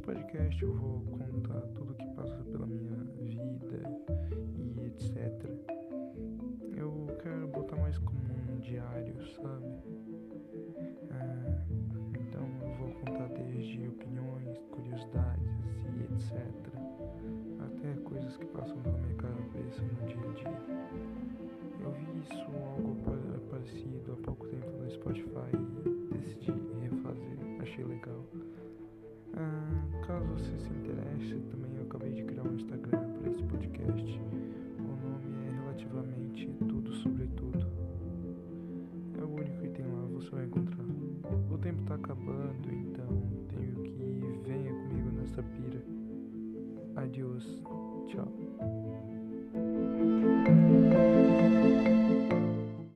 podcast eu vou contar tudo que passa pela minha vida e etc. Eu quero botar mais como um diário, sabe? Ah, então eu vou contar desde opiniões, curiosidades e etc. Até coisas que passam pela minha cabeça no dia a dia. Eu vi isso algo parecido há pouco tempo no Spotify e decidi refazer, achei legal. Caso você se interesse, também eu acabei de criar um Instagram para esse podcast. O nome é relativamente Tudo Sobre Tudo. É o único que tem lá, você vai encontrar. O tempo tá acabando, então tenho que ir. Venha comigo nessa pira. Adiós. Tchau.